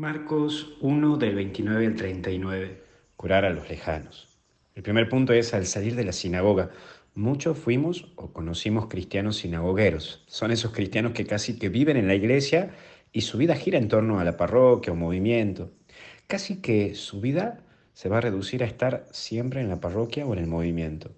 Marcos 1 del 29 al 39. Curar a los lejanos. El primer punto es al salir de la sinagoga. Muchos fuimos o conocimos cristianos sinagogueros. Son esos cristianos que casi que viven en la iglesia y su vida gira en torno a la parroquia o movimiento. Casi que su vida se va a reducir a estar siempre en la parroquia o en el movimiento.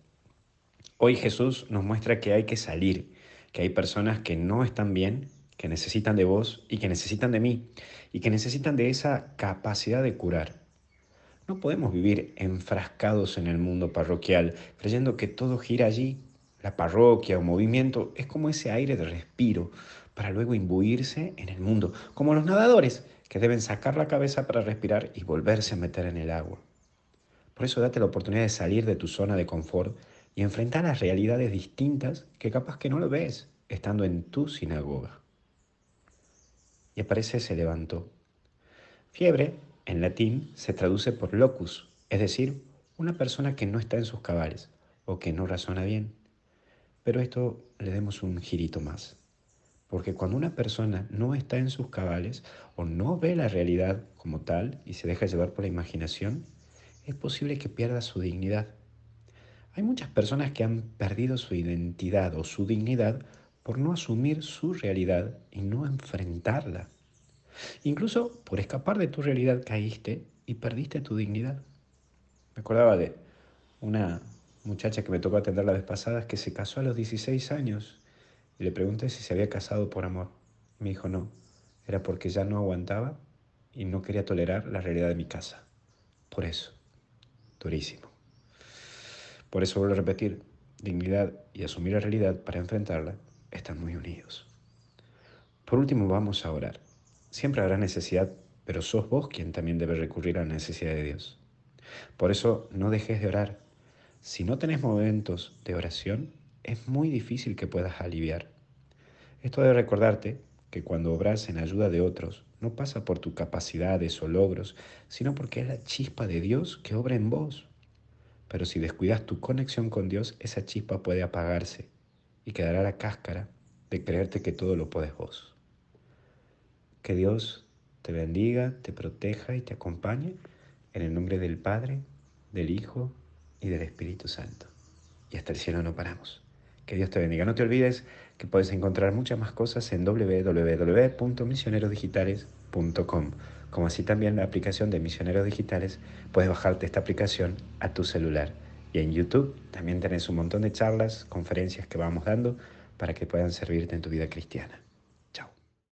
Hoy Jesús nos muestra que hay que salir, que hay personas que no están bien, que necesitan de vos y que necesitan de mí y que necesitan de esa capacidad de curar. No podemos vivir enfrascados en el mundo parroquial, creyendo que todo gira allí. La parroquia o movimiento es como ese aire de respiro para luego imbuirse en el mundo, como los nadadores que deben sacar la cabeza para respirar y volverse a meter en el agua. Por eso date la oportunidad de salir de tu zona de confort y enfrentar las realidades distintas que capaz que no lo ves estando en tu sinagoga. Y aparece se levantó. Fiebre en latín se traduce por locus, es decir, una persona que no está en sus cabales o que no razona bien. Pero esto le demos un girito más. Porque cuando una persona no está en sus cabales o no ve la realidad como tal y se deja llevar por la imaginación, es posible que pierda su dignidad. Hay muchas personas que han perdido su identidad o su dignidad por no asumir su realidad y no enfrentarla. Incluso por escapar de tu realidad caíste y perdiste tu dignidad. Me acordaba de una muchacha que me tocó atender la vez pasada que se casó a los 16 años y le pregunté si se había casado por amor. Me dijo no, era porque ya no aguantaba y no quería tolerar la realidad de mi casa. Por eso, durísimo. Por eso vuelvo a repetir, dignidad y asumir la realidad para enfrentarla están muy unidos. Por último, vamos a orar. Siempre habrá necesidad, pero sos vos quien también debe recurrir a la necesidad de Dios. Por eso no dejes de orar. Si no tenés momentos de oración, es muy difícil que puedas aliviar. Esto debe recordarte que cuando obras en ayuda de otros, no pasa por tus capacidades o logros, sino porque es la chispa de Dios que obra en vos. Pero si descuidas tu conexión con Dios, esa chispa puede apagarse y quedará la cáscara de creerte que todo lo puedes vos. Que Dios te bendiga, te proteja y te acompañe en el nombre del Padre, del Hijo y del Espíritu Santo. Y hasta el cielo no paramos. Que Dios te bendiga. No te olvides que puedes encontrar muchas más cosas en www.misionerosdigitales.com. Como así también la aplicación de Misioneros Digitales, puedes bajarte esta aplicación a tu celular. Y en YouTube también tenés un montón de charlas, conferencias que vamos dando para que puedan servirte en tu vida cristiana.